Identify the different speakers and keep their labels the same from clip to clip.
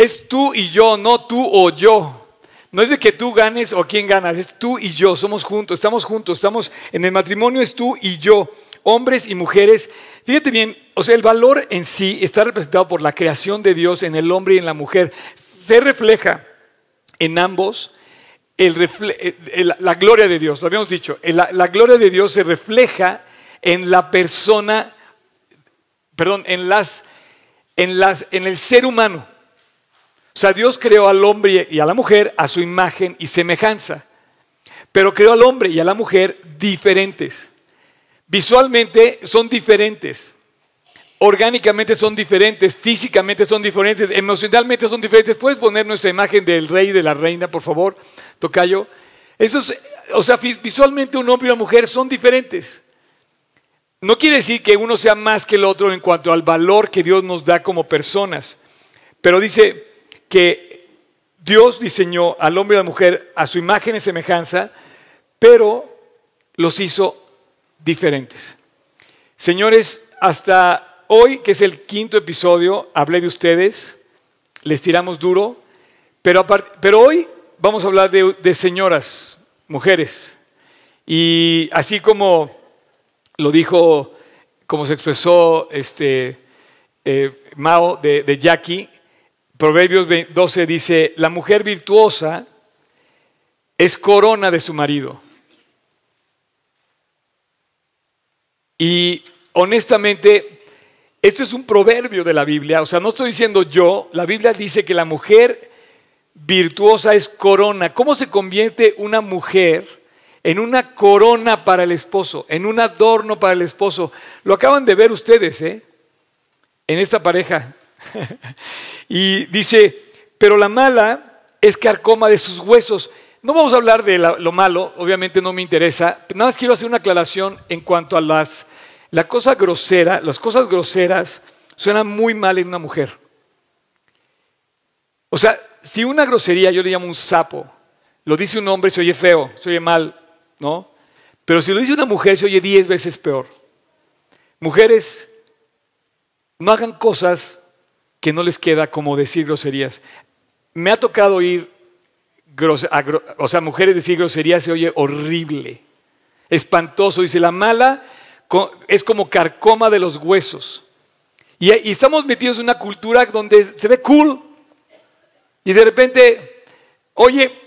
Speaker 1: es tú y yo, no tú o yo. No es de que tú ganes o quién ganas, es tú y yo, somos juntos, estamos juntos, estamos en el matrimonio, es tú y yo, hombres y mujeres. Fíjate bien, o sea, el valor en sí está representado por la creación de Dios en el hombre y en la mujer. Se refleja en ambos la gloria de Dios, lo habíamos dicho, la, la gloria de Dios se refleja en la persona, perdón, en, las, en, las, en el ser humano. Sea, Dios creó al hombre y a la mujer a su imagen y semejanza, pero creó al hombre y a la mujer diferentes. Visualmente son diferentes, orgánicamente son diferentes, físicamente son diferentes, emocionalmente son diferentes. ¿Puedes poner nuestra imagen del rey y de la reina, por favor, Tocayo? Eso o sea, visualmente un hombre y una mujer son diferentes. No quiere decir que uno sea más que el otro en cuanto al valor que Dios nos da como personas, pero dice que Dios diseñó al hombre y a la mujer a su imagen y semejanza, pero los hizo diferentes. Señores, hasta hoy, que es el quinto episodio, hablé de ustedes, les tiramos duro, pero, pero hoy vamos a hablar de, señoras, mujeres. Y así como lo dijo, como se expresó este, eh, Mao de Jackie, Proverbios 12 dice, la mujer virtuosa es corona de su marido. Y honestamente, esto es un proverbio de la Biblia, o sea, no estoy diciendo yo, la Biblia dice que la mujer virtuosa es corona. ¿Cómo se convierte una mujer en una corona para el esposo, en un adorno para el esposo. Lo acaban de ver ustedes, ¿eh? En esta pareja. y dice, pero la mala es carcoma de sus huesos. No vamos a hablar de lo malo, obviamente no me interesa. Nada más quiero hacer una aclaración en cuanto a las, la cosa grosera. Las cosas groseras suenan muy mal en una mujer. O sea, si una grosería yo le llamo un sapo, lo dice un hombre, se oye feo, se oye mal. ¿no? Pero si lo dice una mujer, se oye diez veces peor. Mujeres, no hagan cosas que no les queda como decir groserías. Me ha tocado oír, o sea, mujeres decir groserías se oye horrible, espantoso. Dice, la mala es como carcoma de los huesos. Y, y estamos metidos en una cultura donde se ve cool. Y de repente, oye,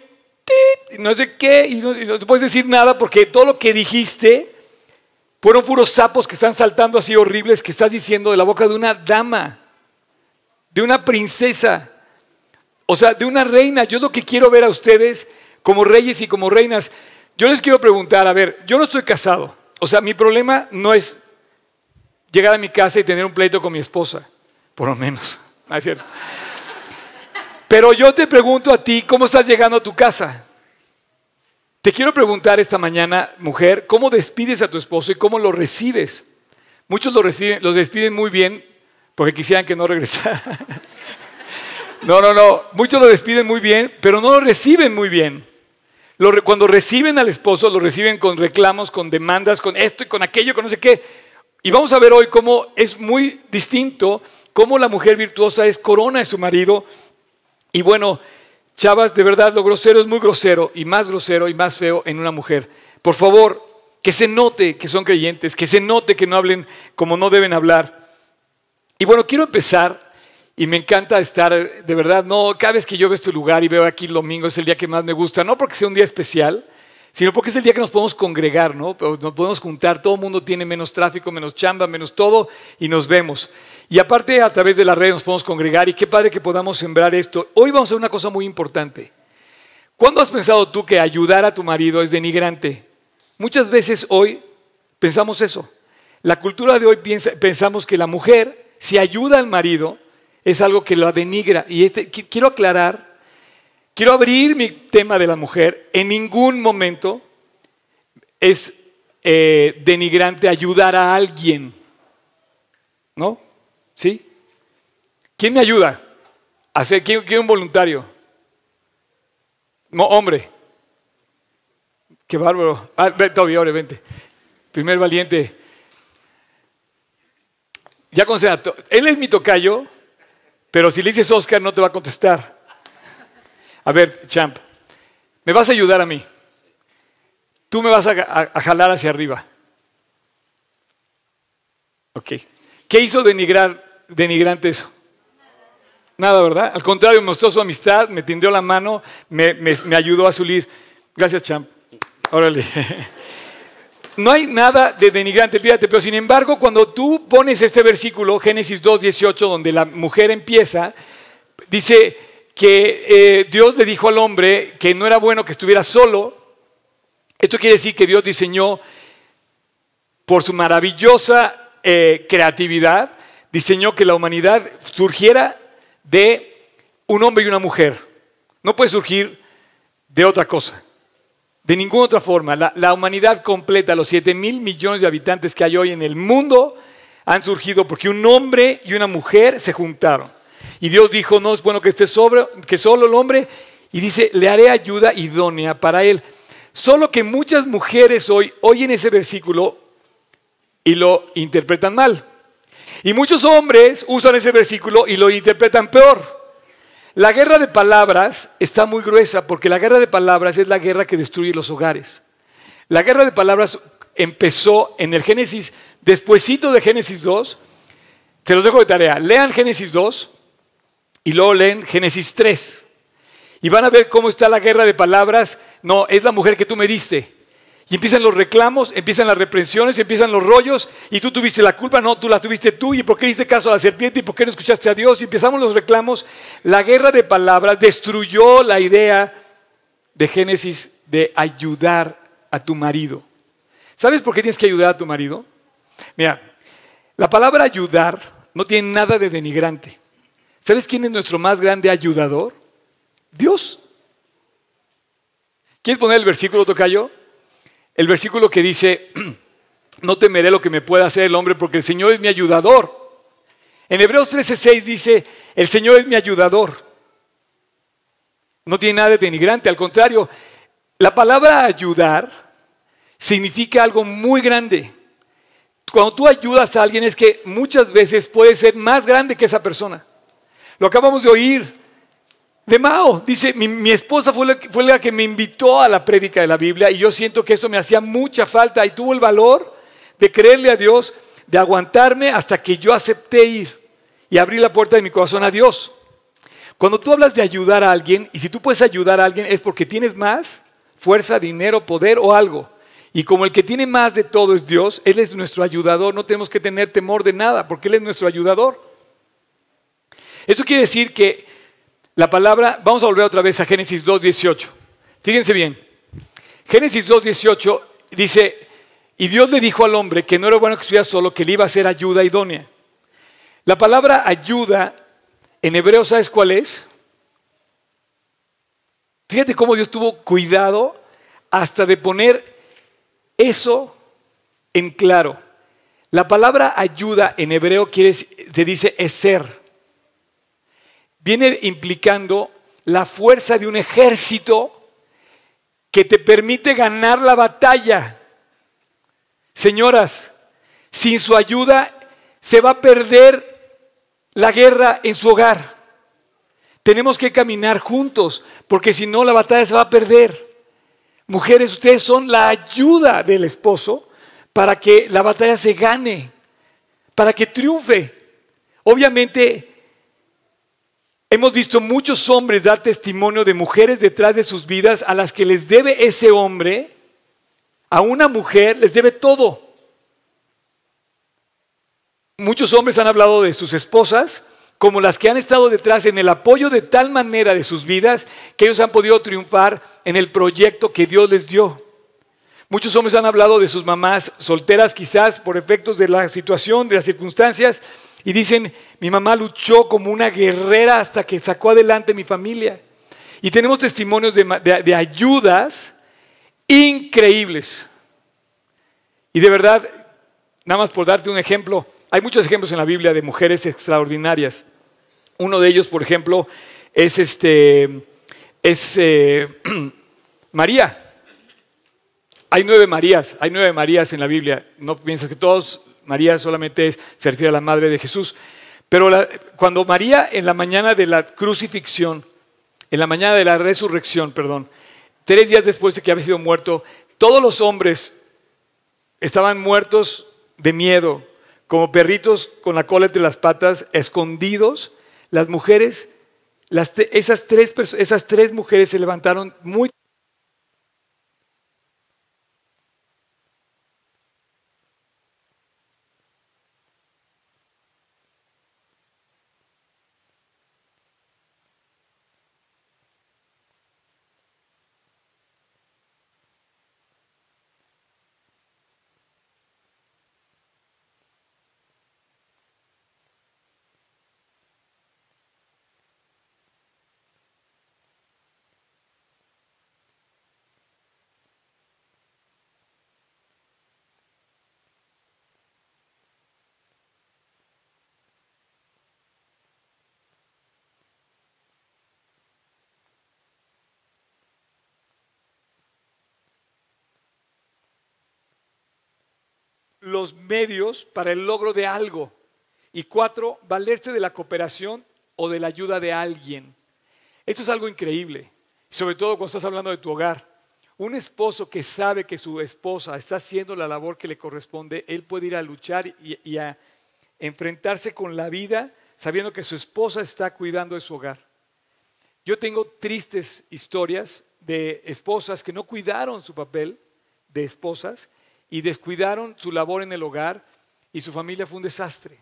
Speaker 1: no sé qué, y no, te puedes decir nada porque todo lo que dijiste fueron puros sapos que están saltando así horribles que estás diciendo de la boca de una dama, de una princesa, o sea, de una reina. Yo lo que quiero ver a ustedes como reyes y como reinas. Yo les quiero preguntar, a ver, yo no estoy casado, o sea, mi problema no es llegar a mi casa y tener un pleito con mi esposa, por lo menos, ¿no es cierto? Pero yo te pregunto a ti, ¿cómo estás llegando a tu casa? Te quiero preguntar esta mañana, mujer, ¿cómo despides a tu esposo y cómo lo recibes? Muchos lo reciben, los despiden muy bien porque quisieran que no regresara. No, no, no. Muchos lo despiden muy bien, pero no lo reciben muy bien. cuando reciben al esposo, lo reciben con reclamos, con demandas, con esto y con aquello, con no sé qué. Y vamos a ver hoy cómo es muy distinto, cómo la mujer virtuosa es corona de su marido y bueno, chavas, de verdad, lo grosero es muy grosero y más grosero y más feo en una mujer. Por favor, que se note que son creyentes, que se note que no hablen como no deben hablar. Y bueno, quiero empezar y me encanta estar, de verdad, no, cada vez que yo veo este lugar y veo aquí el domingo es el día que más me gusta, no porque sea un día especial, sino porque es el día que nos podemos congregar, ¿no? Nos podemos juntar, todo el mundo tiene menos tráfico, menos chamba, menos todo y nos vemos. Y aparte a través de la red nos podemos congregar y qué padre que podamos sembrar esto. Hoy vamos a hacer una cosa muy importante. ¿Cuándo has pensado tú que ayudar a tu marido es denigrante? Muchas veces hoy pensamos eso. La cultura de hoy piensa, pensamos que la mujer, si ayuda al marido, es algo que lo denigra. Y este, quiero aclarar, quiero abrir mi tema de la mujer. En ningún momento es eh, denigrante ayudar a alguien. ¿No? ¿Sí? ¿Quién me ayuda? ¿A ¿quién, quién un voluntario? No, hombre. Qué bárbaro. Ah, Toby, vente. Primer valiente. Ya con Él es mi tocayo. Pero si le dices Oscar, no te va a contestar. A ver, champ, me vas a ayudar a mí. Tú me vas a, jalar hacia arriba. Ok. ¿Qué hizo denigrar, denigrante eso? Nada, ¿verdad? Al contrario, mostró su amistad, me tendió la mano, me, ayudó a salir. Gracias, champ. Órale. No hay nada de denigrante, fíjate, pero sin embargo, cuando tú pones este versículo, Génesis 2, 18, donde la mujer empieza, dice que eh, Dios le dijo al hombre que no era bueno que estuviera solo. Esto quiere decir que Dios diseñó por su maravillosa eh, creatividad, diseñó que la humanidad surgiera de un hombre y una mujer. No puede surgir de otra cosa, de ninguna otra forma. La, humanidad completa, los 7 mil millones de habitantes que hay hoy en el mundo, han surgido porque un hombre y una mujer se juntaron. Y Dios dijo, no es bueno que esté sobre, solo el hombre, y dice, le haré ayuda idónea para él. Solo que muchas mujeres hoy oyen ese versículo y lo interpretan mal. Y muchos hombres usan ese versículo y lo interpretan peor. La guerra de palabras está muy gruesa porque la guerra de palabras es la guerra que destruye los hogares. La guerra de palabras empezó en el Génesis, despuesito de Génesis 2. Se los dejo de tarea. Lean Génesis 2 y luego leen Génesis 3. Y van a ver cómo está la guerra de palabras. No, es la mujer que tú me diste. Y empiezan los reclamos, empiezan las reprensiones, empiezan los rollos, y tú tuviste la culpa, no, tú la tuviste tú, y por qué hiciste caso a la serpiente, y por qué no escuchaste a Dios, y empezamos los reclamos. La guerra de palabras destruyó la idea de Génesis de ayudar a tu marido. ¿Sabes por qué tienes que ayudar a tu marido? Mira, la palabra ayudar no tiene nada de denigrante. ¿Sabes quién es nuestro más grande ayudador? Dios. ¿Quieres poner el versículo, Tocayo? El versículo que dice, no temeré lo que me pueda hacer el hombre porque el Señor es mi ayudador. En Hebreos 13:6 dice, el Señor es mi ayudador. No tiene nada de denigrante, al contrario, la palabra ayudar significa algo muy grande. Cuando tú ayudas a alguien es que muchas veces puede ser más grande que esa persona. Lo acabamos de oír de Mao. Dice, mi, esposa fue la, fue la, que me invitó a la prédica de la Biblia y yo siento que eso me hacía mucha falta y tuvo el valor de creerle a Dios, de aguantarme hasta que yo acepté ir y abrí la puerta de mi corazón a Dios. Cuando tú hablas de ayudar a alguien, y si tú puedes ayudar a alguien es porque tienes más fuerza, dinero, poder o algo. Y como el que tiene más de todo es Dios, Él es nuestro ayudador, no tenemos que tener temor de nada, porque Él es nuestro ayudador. Eso quiere decir que la palabra, vamos a volver otra vez a Génesis 2.18. Fíjense bien. Génesis 2.18 dice, y Dios le dijo al hombre que no era bueno que estuviera solo, que le iba a hacer ayuda idónea. La palabra ayuda en hebreo, ¿sabes cuál es? Fíjate cómo Dios tuvo cuidado hasta de poner eso en claro. La palabra ayuda en hebreo quiere, se dice ser viene implicando la fuerza de un ejército que te permite ganar la batalla. Señoras, sin su ayuda se va a perder la guerra en su hogar. Tenemos que caminar juntos, porque si no la batalla se va a perder. Mujeres, ustedes son la ayuda del esposo para que la batalla se gane, para que triunfe. Obviamente Hemos visto muchos hombres dar testimonio de mujeres detrás de sus vidas a las que les debe ese hombre, a una mujer les debe todo. Muchos hombres han hablado de sus esposas como las que han estado detrás en el apoyo de tal manera de sus vidas que ellos han podido triunfar en el proyecto que Dios les dio. Muchos hombres han hablado de sus mamás solteras quizás por efectos de la situación, de las circunstancias, y dicen, mi mamá luchó como una guerrera hasta que sacó adelante mi familia. Y tenemos testimonios de, ayudas increíbles. Y de verdad, nada más por darte un ejemplo, hay muchos ejemplos en la Biblia de mujeres extraordinarias. Uno de ellos, por ejemplo, es este, es eh, María. Hay nueve Marías, hay nueve Marías en la Biblia. No piensas que todos María solamente se refiere a la madre de Jesús. Pero cuando María en la mañana de la crucifixión, en la mañana de la resurrección, perdón, tres días después de que había sido muerto, todos los hombres estaban muertos de miedo, como perritos con la cola entre las patas, escondidos. Las mujeres, esas, tres, esas tres mujeres se levantaron muy los medios para el logro de algo. Y cuatro, valerse de la cooperación o de la ayuda de alguien. Esto es algo increíble, sobre todo cuando estás hablando de tu hogar. Un esposo que sabe que su esposa está haciendo la labor que le corresponde, él puede ir a luchar y, y a enfrentarse con la vida sabiendo que su esposa está cuidando de su hogar. Yo tengo tristes historias de esposas que no cuidaron su papel de esposas y descuidaron su labor en el hogar y su familia fue un desastre.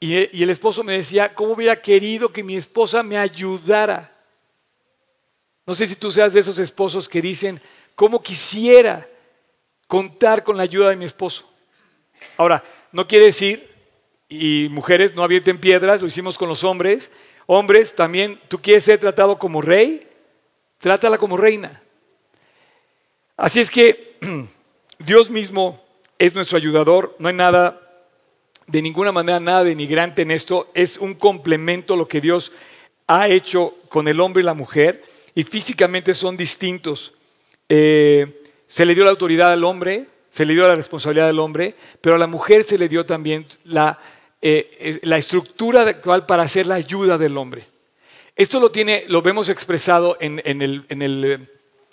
Speaker 1: Y, el esposo me decía, ¿cómo hubiera querido que mi esposa me ayudara? No sé si tú seas de esos esposos que dicen, ¿cómo quisiera contar con la ayuda de mi esposo? Ahora, no quiere decir, y mujeres, no abierten piedras, lo hicimos con los hombres. Hombres, también, ¿tú quieres ser tratado como rey? Trátala como reina. Así es que Dios mismo es nuestro ayudador, no hay nada, de ninguna manera, nada denigrante en esto, es un complemento lo que Dios ha hecho con el hombre y la mujer, y físicamente son distintos. Eh, se le dio la autoridad al hombre, se le dio la responsabilidad al hombre, pero a la mujer se le dio también la, eh, estructura actual para hacer la ayuda del hombre. Esto lo tiene, lo vemos expresado en, el, en el,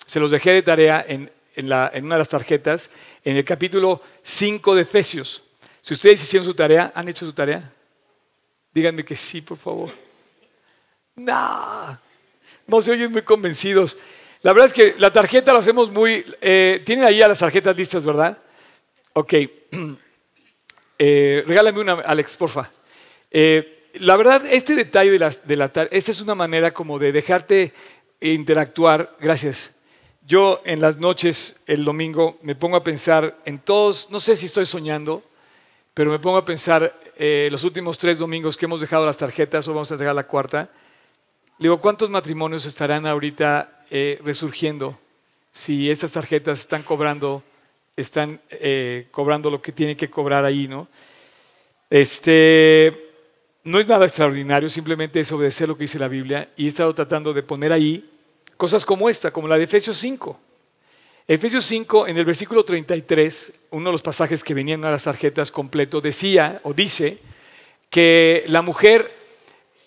Speaker 1: se los dejé de tarea en una de las tarjetas, en el capítulo 5 de Efesios. Si ustedes hicieron su tarea, ¿han hecho su tarea? Díganme que sí, por favor. No, no se oyen muy convencidos. La verdad es que la tarjeta lo hacemos muy... Eh, Tienen ahí a las tarjetas listas, ¿verdad? Ok. Eh, regálame una, Alex, porfa. Eh, la verdad, este detalle de la, de esta es una manera como de dejarte interactuar. Gracias. Yo en las noches, el domingo, me pongo a pensar en todos, no sé si estoy soñando, pero me pongo a pensar eh, los últimos tres domingos que hemos dejado las tarjetas o vamos a dejar la cuarta. Le digo, ¿cuántos matrimonios estarán ahorita eh, resurgiendo si estas tarjetas están cobrando, están eh, cobrando lo que tienen que cobrar ahí, no? Este, no es nada extraordinario, simplemente es obedecer lo que dice la Biblia y he estado tratando de poner ahí Cosas como esta, como la de Efesios 5. Efesios 5, en el versículo 33, uno de los pasajes que venían a las tarjetas completo, decía o dice que la mujer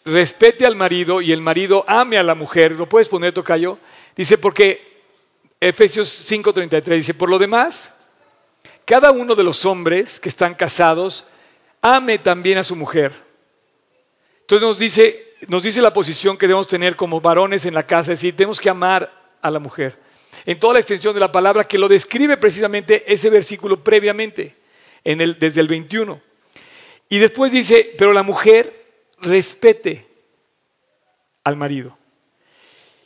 Speaker 1: respete al marido y el marido ame a la mujer. ¿Lo puedes poner, Tocayo? Dice, porque Efesios 5:33 dice, por lo demás, cada uno de los hombres que están casados ame también a su mujer. Entonces nos dice, nos dice la posición que debemos tener como varones en la casa, es decir, tenemos que amar a la mujer. En toda la extensión de la palabra que lo describe precisamente ese versículo previamente, en el, desde el 21. Y después dice, pero la mujer respete al marido.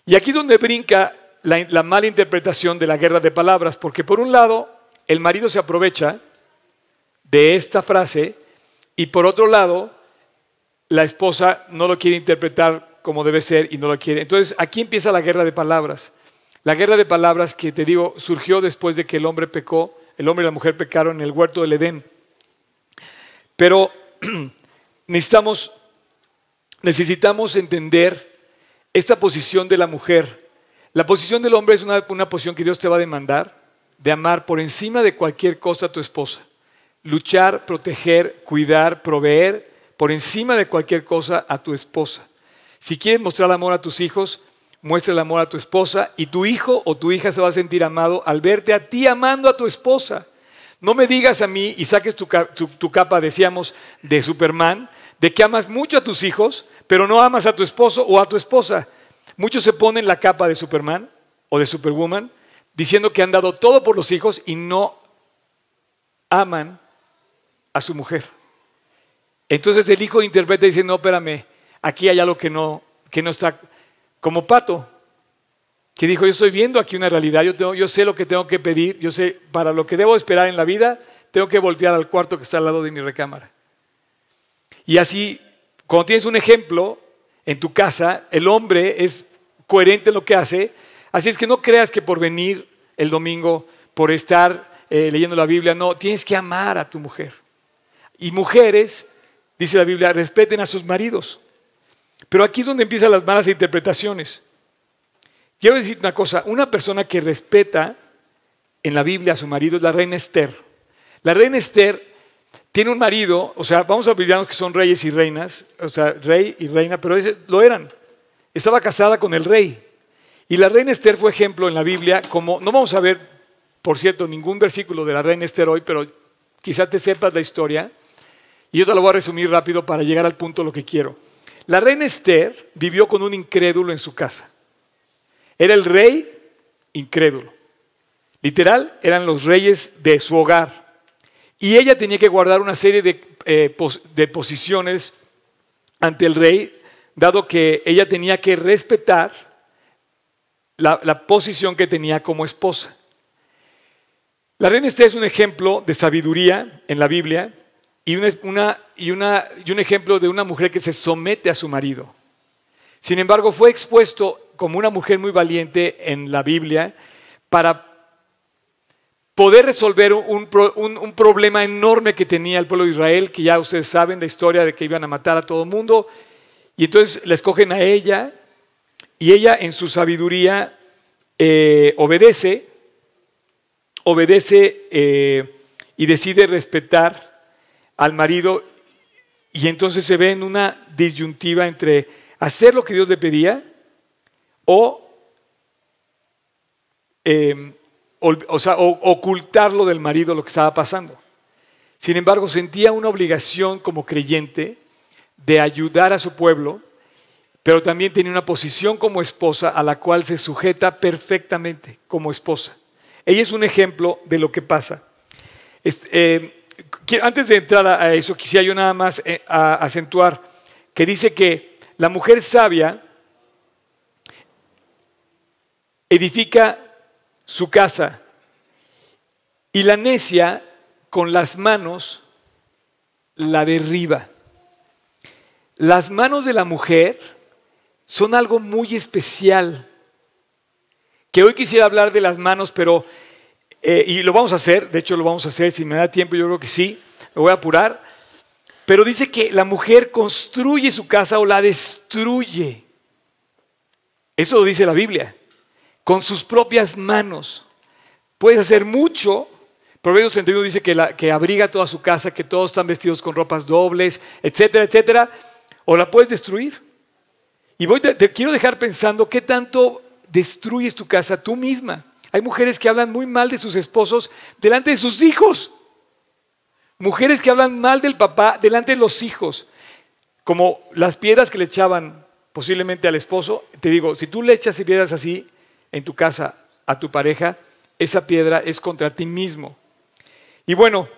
Speaker 1: Y aquí es donde brinca la, la mala interpretación de la guerra de palabras, porque por un lado, el marido se aprovecha de esta frase y por otro lado, la esposa no lo quiere interpretar como debe ser y no lo quiere. Entonces aquí empieza la guerra de palabras. La guerra de palabras que te digo surgió después de que el hombre pecó, el hombre y la mujer pecaron en el huerto del Edén. Pero necesitamos, necesitamos entender esta posición de la mujer. La posición del hombre es una, una posición que Dios te va a demandar de amar por encima de cualquier cosa a tu esposa. luchar, proteger, cuidar, proveer por encima de cualquier cosa a tu esposa. Si quieres mostrar amor a tus hijos, muestra el amor a tu esposa y tu hijo o tu hija se va a sentir amado al verte a ti amando a tu esposa. No me digas a mí y saques tu, capa, decíamos, de Superman, de que amas mucho a tus hijos, pero no amas a tu esposo o a tu esposa. Muchos se ponen la capa de Superman o de Superwoman diciendo que han dado todo por los hijos y no aman a su mujer. Entonces el hijo interpreta y dice, no, espérame, aquí hay algo que no, que no está como Pato, que dijo, yo estoy viendo aquí una realidad, yo, yo sé lo que tengo que pedir, yo sé, para lo que debo esperar en la vida, tengo que voltear al cuarto que está al lado de mi recámara. Y así, cuando tienes un ejemplo en tu casa, el hombre es coherente en lo que hace, así es que no creas que por venir el domingo, por estar eh, leyendo la Biblia, no, tienes que amar a tu mujer. Y mujeres, dice la Biblia, respeten a sus maridos. Pero aquí es donde empiezan las malas interpretaciones. Quiero decir una cosa, una persona que respeta en la Biblia a su marido es la reina Esther. La reina Esther tiene un marido, o sea, vamos a olvidarnos que son reyes y reinas, o sea, rey y reina, pero lo eran. Estaba casada con el rey. Y la reina Esther fue ejemplo en la Biblia como, no vamos a ver, por cierto, ningún versículo de la reina Esther hoy, pero quizás te sepas la historia. Y yo te lo voy a resumir rápido para llegar al punto lo que quiero. La reina Esther vivió con un incrédulo en su casa. Era el rey incrédulo. Literal, eran los reyes de su hogar. Y ella tenía que guardar una serie de, eh, posiciones ante el rey, dado que ella tenía que respetar la, la posición que tenía como esposa. La reina Esther es un ejemplo de sabiduría en la Biblia y, una, y, una, y un ejemplo de una mujer que se somete a su marido. Sin embargo, fue expuesto como una mujer muy valiente en la Biblia para poder resolver un, un, problema enorme que tenía el pueblo de Israel, que ya ustedes saben la historia de que iban a matar a todo el mundo. Y entonces la escogen a ella y ella en su sabiduría eh, obedece, obedece eh, y decide respetar al marido y entonces se ve en una disyuntiva entre hacer lo que Dios le pedía o, em, ocultarlo del marido lo que estaba pasando. Sin embargo, sentía una obligación como creyente de ayudar a su pueblo, pero también tenía una posición como esposa a la cual se sujeta perfectamente como esposa. Ella es un ejemplo de lo que pasa. Em, antes de entrar a eso, quisiera yo nada más eh, acentuar que dice que la mujer sabia edifica su casa y la necia con las manos la derriba. Las manos de la mujer son algo muy especial, que hoy quisiera hablar de las manos, pero eh, y lo vamos a hacer, de hecho lo vamos a hacer, si me da tiempo yo creo que sí, lo voy a apurar, pero dice que la mujer construye su casa o la destruye. Eso lo dice la Biblia, con sus propias manos. Puedes hacer mucho. Proverbios 31 dice que, la, que abriga toda su casa, que todos están vestidos con ropas dobles, etcétera, etcétera. O la puedes destruir. Y voy, te quiero dejar pensando qué tanto destruyes tu casa tú misma. Hay mujeres que hablan muy mal de sus esposos delante de sus hijos. Mujeres que hablan mal del papá delante de los hijos. Como las piedras que le echaban posiblemente al esposo. Te digo, si tú le echas piedras así en tu casa a tu pareja, esa piedra es contra ti mismo. Y bueno,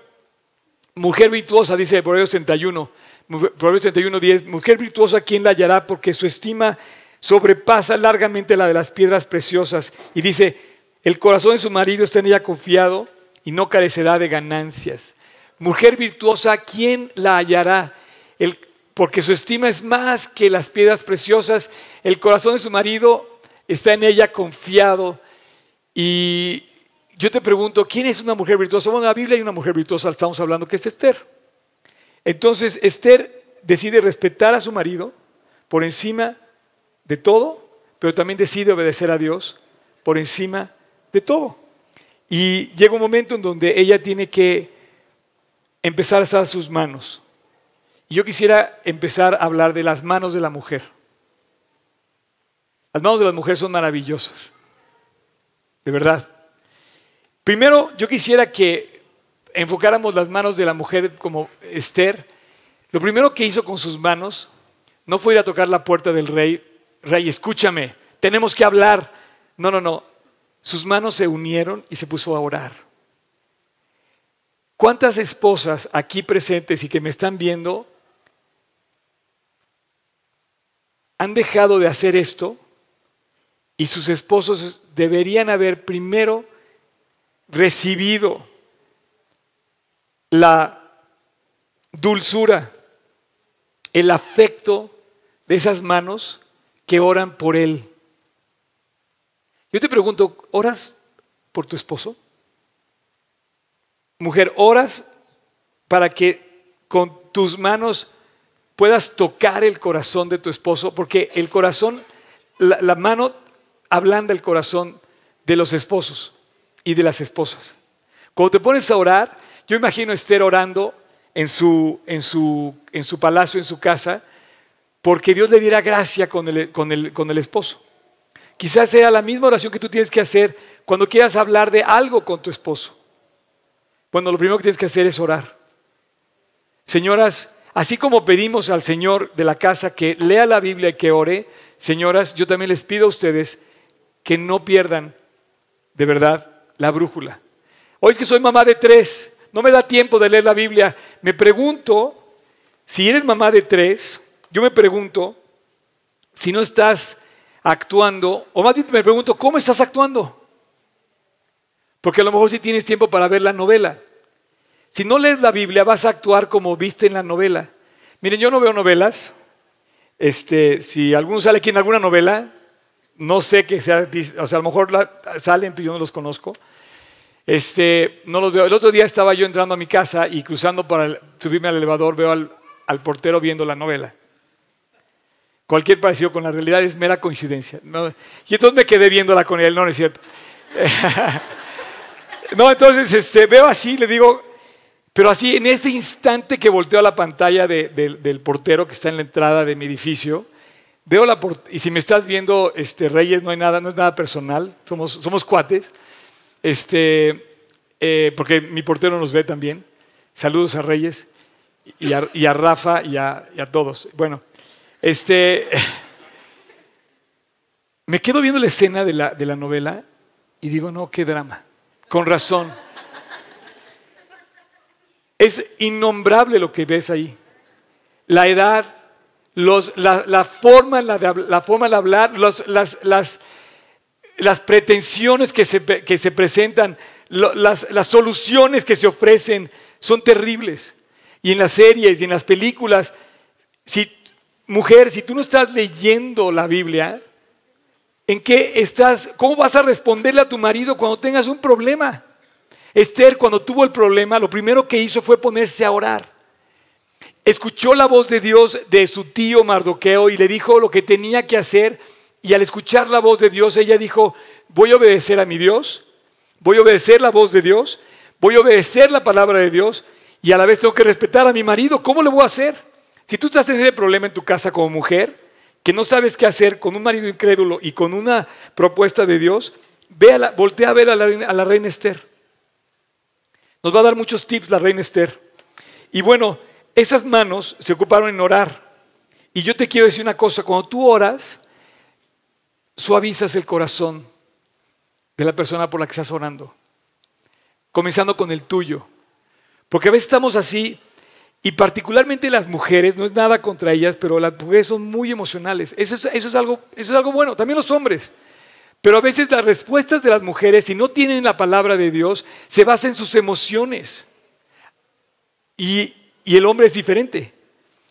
Speaker 1: mujer virtuosa, dice Proverbios 31, Proverbios 31, 10, mujer virtuosa, ¿quién la hallará? Porque su estima sobrepasa largamente la de las piedras preciosas. Y dice, el corazón de su marido está en ella confiado y no carecerá de ganancias. Mujer virtuosa, ¿quién la hallará? porque su estima es más que las piedras preciosas. El corazón de su marido está en ella confiado. Y yo te pregunto, ¿quién es una mujer virtuosa? Bueno, en la Biblia hay una mujer virtuosa, estamos hablando que es Esther. Entonces, Esther decide respetar a su marido por encima de todo, pero también decide obedecer a Dios por encima de todo. Y llega un momento en donde ella tiene que empezar a estar sus manos. Y yo quisiera empezar a hablar de las manos de la mujer. Las manos de la mujer son maravillosas. De verdad. Primero, yo quisiera que enfocáramos las manos de la mujer como Esther. Lo primero que hizo con sus manos no fue ir a tocar la puerta del rey. Rey, escúchame, tenemos que hablar. No, no, no. Sus manos se unieron y se puso a orar. ¿Cuántas esposas aquí presentes y que me están viendo han dejado de hacer esto y sus esposos deberían haber primero recibido la dulzura, el afecto de esas manos que oran por él? Yo te pregunto, ¿oras por tu esposo? Mujer, ¿oras para que con tus manos puedas tocar el corazón de tu esposo? Porque el corazón, la, mano ablanda el corazón de los esposos y de las esposas. Cuando te pones a orar, yo imagino a Esther orando en su, en su, en su palacio, en su casa, porque Dios le diera gracia con el, con el, con el esposo. Quizás sea la misma oración que tú tienes que hacer cuando quieras hablar de algo con tu esposo. Bueno, lo primero que tienes que hacer es orar. Señoras, así como pedimos al Señor de la casa que lea la Biblia y que ore, señoras, yo también les pido a ustedes que no pierdan de verdad la brújula. Hoy que soy mamá de tres, no me da tiempo de leer la Biblia. Me pregunto, si eres mamá de tres, yo me pregunto si no estás actuando, o más bien me pregunto, ¿cómo estás actuando? Porque a lo mejor si tienes tiempo para ver la novela. Si no lees la Biblia, vas a actuar como viste en la novela. Miren, yo no veo novelas. Este, si alguno sale aquí en alguna novela, no sé que sea, o sea, a lo mejor salen, pero yo no los conozco. Este, no los veo. El otro día estaba yo entrando a mi casa y cruzando para subirme al elevador, veo al portero viendo la novela. Cualquier parecido con la realidad es mera coincidencia. Y entonces me quedé viéndola con él, no, no es cierto. no, entonces este, veo así, le digo, pero así en ese instante que volteo a la pantalla del portero que está en la entrada de mi edificio, veo la y si me estás viendo, este, Reyes, no hay nada, no es nada personal, somos, somos cuates, este, eh, porque mi portero nos ve también. Saludos a Reyes y a, Rafa y a, y a todos. Bueno, este, me quedo viendo la escena de la, de la novela y digo, no, qué drama. Con razón. Es innombrable lo que ves ahí. La edad, los, la, forma, la, la, forma de hablar, los, las, las, las, pretensiones que se, que se presentan, las, las soluciones que se ofrecen son terribles. Y en las series y en las películas, si mujer, si tú no estás leyendo la Biblia, ¿en qué estás? ¿Cómo vas a responderle a tu marido cuando tengas un problema? Esther, cuando tuvo el problema, lo primero que hizo fue ponerse a orar. Escuchó la voz de Dios de su tío Mardoqueo y le dijo lo que tenía que hacer. Y al escuchar la voz de Dios, ella dijo, voy a obedecer a mi Dios, voy a obedecer la voz de Dios, voy a obedecer la palabra de Dios y a la vez tengo que respetar a mi marido. ¿Cómo le voy a hacer? Si tú estás en ese problema en tu casa como mujer, que no sabes qué hacer con un marido incrédulo y con una propuesta de Dios, ve voltea a ver a la, a la reina Esther. Nos va a dar muchos tips la reina Esther. Y bueno, esas manos se ocuparon en orar. Y yo te quiero decir una cosa, cuando tú oras, suavizas el corazón de la persona por la que estás orando, comenzando con el tuyo. Porque a veces estamos así y particularmente las mujeres, no es nada contra ellas, pero las mujeres son muy emocionales. Eso es, algo, eso es algo bueno, también los hombres. Pero a veces las respuestas de las mujeres, si no tienen la palabra de Dios, se basan en sus emociones. Y, el hombre es diferente.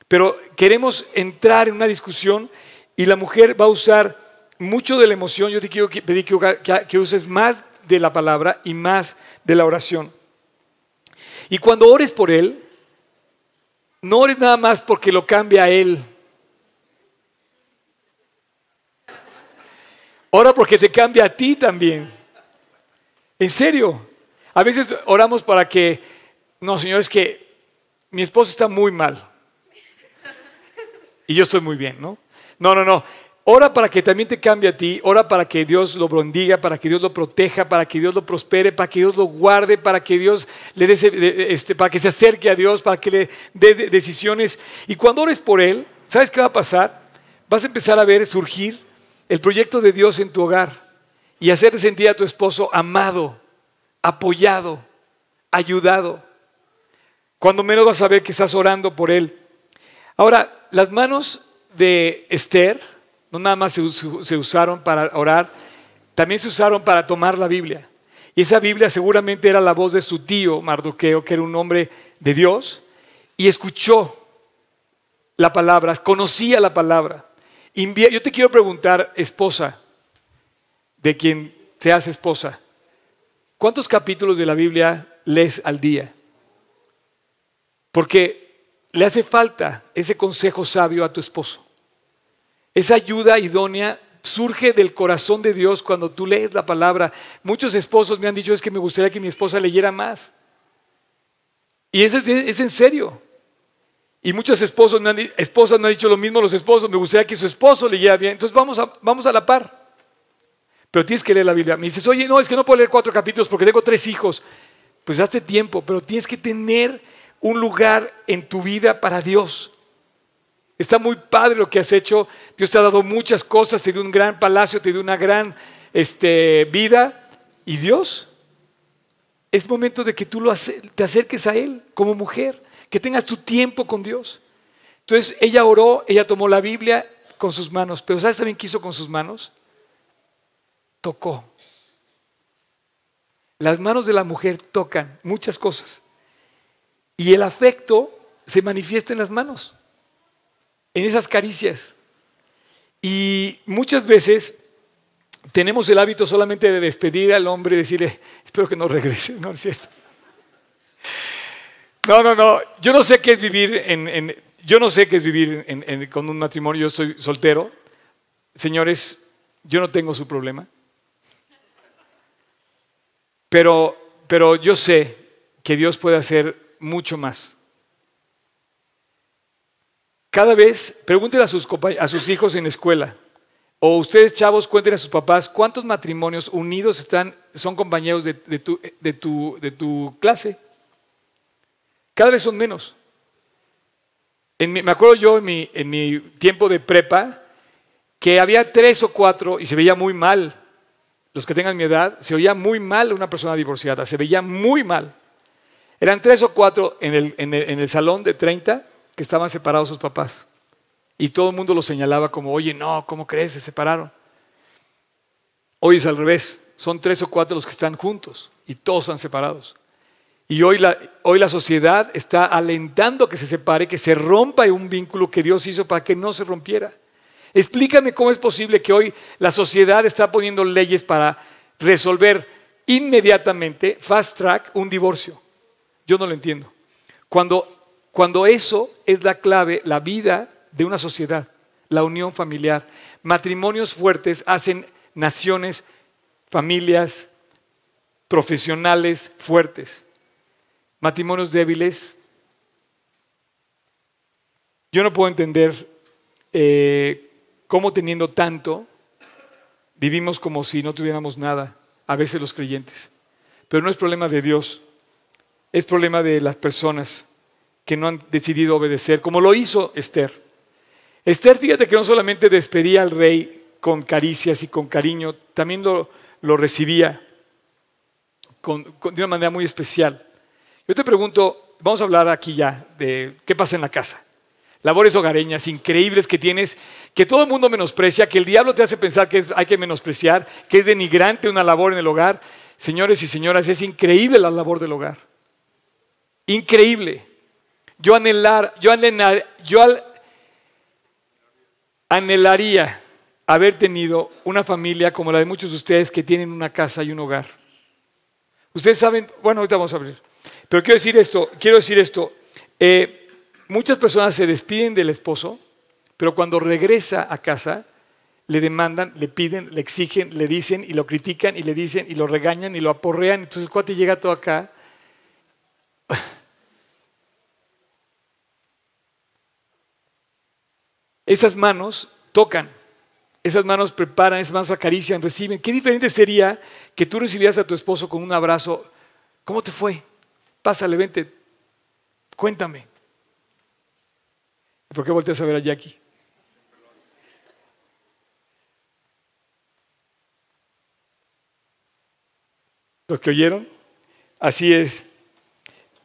Speaker 1: Pero queremos entrar en una discusión y la mujer va a usar mucho de la emoción. Yo te quiero pedir que uses más de la palabra y más de la oración. Y cuando ores por él, no ores nada más porque lo cambia a Él. Ora porque te cambia a ti también. En serio. A veces oramos para que, no, Señor, es que mi esposo está muy mal. Y yo estoy muy bien, ¿no? No, no, no. Ora para que también te cambie a ti, ora para que Dios lo bendiga, para que Dios lo proteja, para que Dios lo prospere, para que Dios lo guarde, para que Dios le dé, este, para que se acerque a Dios, para que le dé decisiones. Y cuando ores por él, ¿sabes qué va a pasar? Vas a empezar a ver surgir el proyecto de Dios en tu hogar y hacer sentir a tu esposo amado, apoyado, ayudado. Cuando menos vas a ver que estás orando por él. Ahora, las manos de Esther no nada más se, usaron para orar, también se usaron para tomar la Biblia. Y esa Biblia seguramente era la voz de su tío Mardoqueo, que era un hombre de Dios, y escuchó la palabra, conocía la palabra. Yo te quiero preguntar, esposa, de quien seas esposa, ¿cuántos capítulos de la Biblia lees al día? Porque le hace falta ese consejo sabio a tu esposo. Esa ayuda idónea surge del corazón de Dios cuando tú lees la palabra. Muchos esposos me han dicho es que me gustaría que mi esposa leyera más. Y eso es, en serio. Y muchos esposos han, esposas me han dicho lo mismo los esposos, me gustaría que su esposo leyera bien. Entonces vamos a, vamos a la par. Pero tienes que leer la Biblia. Me dices, oye, no, es que no puedo leer cuatro capítulos porque tengo tres hijos. Pues hace tiempo, pero tienes que tener un lugar en tu vida para Dios. Está muy padre lo que has hecho. Dios te ha dado muchas cosas, te dio un gran palacio, te dio una gran este, vida. ¿Y Dios? Es momento de que tú lo te acerques a Él como mujer, que tengas tu tiempo con Dios. Entonces ella oró, ella tomó la Biblia con sus manos, pero ¿sabes también qué hizo con sus manos? Tocó. Las manos de la mujer tocan muchas cosas. Y el afecto se manifiesta en las manos en esas caricias. Y muchas veces tenemos el hábito solamente de despedir al hombre y decirle, espero que no regrese, ¿no es cierto? No, no, no, yo no sé qué es vivir en, yo no sé qué es vivir con un matrimonio, yo soy soltero. Señores, yo no tengo su problema. Pero, pero yo sé que Dios puede hacer mucho más. Cada vez, pregúntenle a sus, hijos en la escuela, o ustedes chavos cuenten a sus papás cuántos matrimonios unidos están, son compañeros de, tu, clase. Cada vez son menos. me acuerdo yo en mi, en mi tiempo de prepa que había tres o cuatro y se veía muy mal. Los que tengan mi edad, se oía muy mal una persona divorciada, se veía muy mal. Eran tres o cuatro en en en el salón de 30 que estaban separados sus papás. Y todo el mundo lo señalaba como, oye, no, ¿cómo crees? Se separaron. Hoy es al revés. Son tres o cuatro los que están juntos y todos están separados. Y hoy la, hoy la sociedad está alentando que se separe, que se rompa un vínculo que Dios hizo para que no se rompiera. Explícame cómo es posible que hoy la sociedad está poniendo leyes para resolver inmediatamente, fast track, un divorcio. Yo no lo entiendo. Cuando cuando eso es la clave, la vida de una sociedad, la unión familiar. Matrimonios fuertes hacen naciones, familias, profesionales fuertes. Matrimonios débiles. Yo no puedo entender eh, cómo teniendo tanto vivimos como si no tuviéramos nada, a veces los creyentes. Pero no es problema de Dios, es problema de las personas que no han decidido obedecer, como lo hizo Esther. Esther, fíjate que no solamente despedía al rey con caricias y con cariño, también lo, recibía de una manera muy especial. Yo te pregunto, vamos a hablar aquí ya de qué pasa en la casa. Labores hogareñas increíbles que tienes, que todo el mundo menosprecia, que el diablo te hace pensar que hay que menospreciar, que es denigrante una labor en el hogar. Señores y señoras, es increíble la labor del hogar. Increíble. Yo, anhelar, yo, yo anhelaría haber tenido una familia como la de muchos de ustedes que tienen una casa y un hogar. Ustedes saben, bueno, ahorita vamos a abrir. Pero quiero decir esto, quiero decir esto. Eh, muchas personas se despiden del esposo, pero cuando regresa a casa, le demandan, le piden, le exigen, le dicen y lo critican y le dicen y lo regañan y lo aporrean. Entonces el cuate llega todo acá Esas manos tocan, esas manos preparan, esas manos acarician, reciben. Qué diferente sería que tú recibieras a tu esposo con un abrazo. ¿Cómo te fue? Pásale, vente, cuéntame. ¿Por qué volteas a ver a Jackie? ¿Los que oyeron? Así es.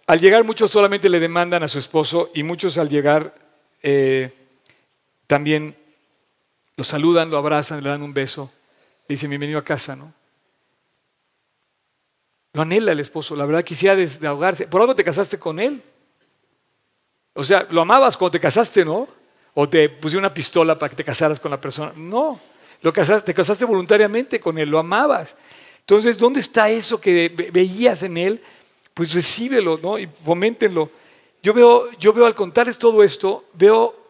Speaker 1: Al llegar muchos solamente le demandan a su esposo y muchos al llegar eh, también lo saludan, lo abrazan, le dan un beso, le dicen bienvenido a casa, ¿no? Lo anhela el esposo, la verdad quisiera desahogarse. Por algo te casaste con él. O sea, lo amabas cuando te casaste, ¿no? O te pusieron una pistola para que te casaras con la persona. No, lo casaste, te casaste voluntariamente con él, lo amabas. Entonces, ¿dónde está eso que veías en él? Pues recíbelo, ¿no? Y foméntenlo. Yo veo, yo veo al contarles todo esto, veo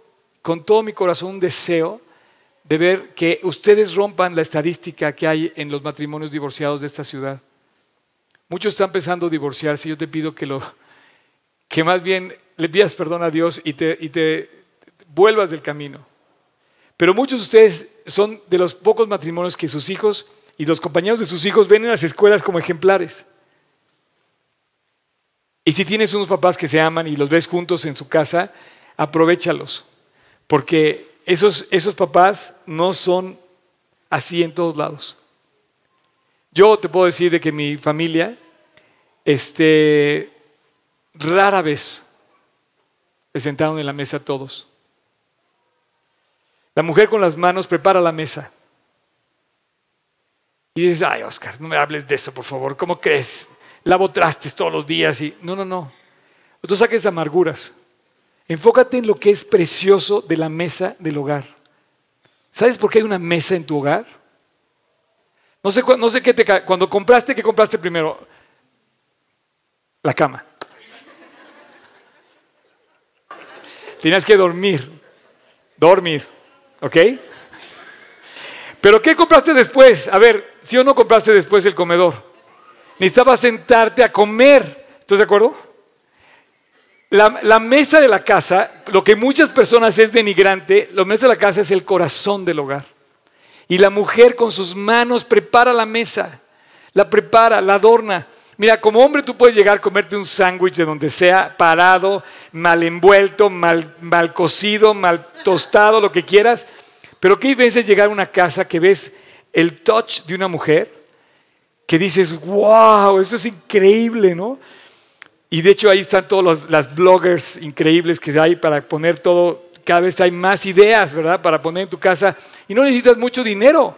Speaker 1: con todo mi corazón un deseo de ver que ustedes rompan la estadística que hay en los matrimonios divorciados de esta ciudad. Muchos están pensando divorciarse. Yo te pido que lo, que más bien le pidas perdón a Dios y te, y te vuelvas del camino. Pero muchos de ustedes son de los pocos matrimonios que sus hijos y los compañeros de sus hijos ven en las escuelas como ejemplares. Y si tienes unos papás que se aman y los ves juntos en su casa, aprovechalos, porque esos, esos papás no son así en todos lados. Yo te puedo decir de que mi familia, este, rara vez se sentaron en la mesa todos. La mujer con las manos prepara la mesa. Y dices, ay, Oscar, no me hables de eso, por favor. ¿Cómo crees? Lavo trastes todos los días y. No, no, no. Tú saques amarguras. Enfócate en lo que es precioso de la mesa del hogar. ¿Sabes por qué hay una mesa en tu hogar? No sé, no sé qué te. Cuando compraste, ¿qué compraste primero? La cama. Tienes que dormir. Dormir. ¿Ok? Pero ¿qué compraste después? A ver, ¿sí o no compraste después el comedor? Necesitabas sentarte a comer. ¿Estás de acuerdo? La, mesa de la casa, lo que muchas personas es denigrante, la mesa de la casa es el corazón del hogar. Y la mujer con sus manos prepara la mesa, la prepara, la adorna. Mira, como hombre tú puedes llegar a comerte un sándwich de donde sea, parado, mal envuelto, mal, mal cocido, mal tostado, lo que quieras. Pero qué diferencia es llegar a una casa que ves el touch de una mujer, que dices, wow, eso es increíble, ¿no? Y de hecho ahí están todos las bloggers increíbles que hay para poner todo, cada vez hay más ideas, ¿verdad? Para poner en tu casa. Y no necesitas mucho dinero,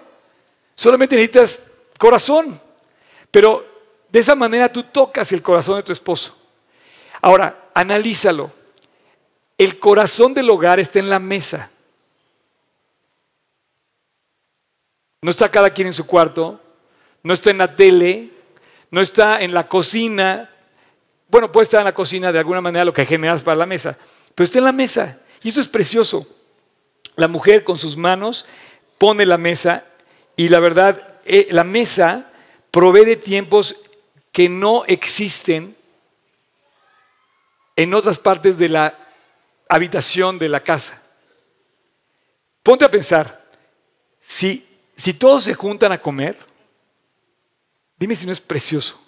Speaker 1: solamente necesitas corazón. Pero de esa manera tú tocas el corazón de tu esposo. Ahora, analízalo. El corazón del hogar está en la mesa. No está cada quien en su cuarto, no está en la tele, no está en la cocina. Bueno, puede estar en la cocina de alguna manera lo que generas para la mesa, pero está en la mesa. Y eso es precioso. La mujer con sus manos pone la mesa y la verdad, eh, la mesa provee de tiempos que no existen en otras partes de la habitación de la casa. Ponte a pensar, si si todos se juntan a comer, dime si no es precioso.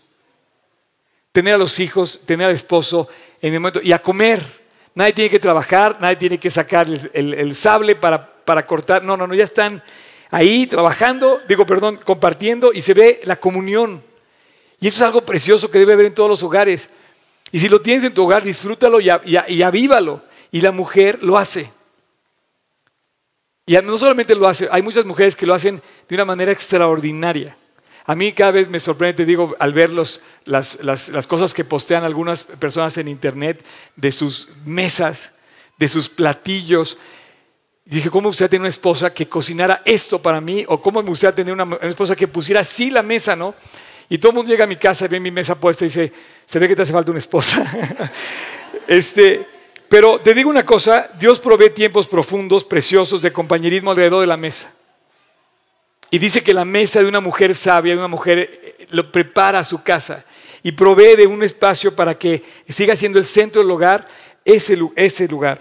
Speaker 1: Tener a los hijos, tener al esposo en el momento y a comer. Nadie tiene que trabajar, nadie tiene que sacar el, sable para, para cortar. No, no, no, ya están ahí trabajando, digo, perdón, compartiendo y se ve la comunión. Y eso es algo precioso que debe haber en todos los hogares. Y si lo tienes en tu hogar, disfrútalo y, y avívalo. Y la mujer lo hace. Y no solamente lo hace, hay muchas mujeres que lo hacen de una manera extraordinaria. A mí cada vez me sorprende, digo, al ver las, las, cosas que postean algunas personas en internet de sus mesas, de sus platillos. Y dije, ¿cómo me gustaría tener una esposa que cocinara esto para mí? ¿O cómo me gustaría tener una, una esposa que pusiera así la mesa, no? Y todo el mundo llega a mi casa y ve mi mesa puesta y dice, se ve que te hace falta una esposa. este, pero te digo una cosa, Dios provee tiempos profundos, preciosos de compañerismo alrededor de la mesa. Y dice que la mesa de una mujer sabia, de una mujer, eh, lo prepara a su casa y provee de un espacio para que siga siendo el centro del hogar ese, ese lugar.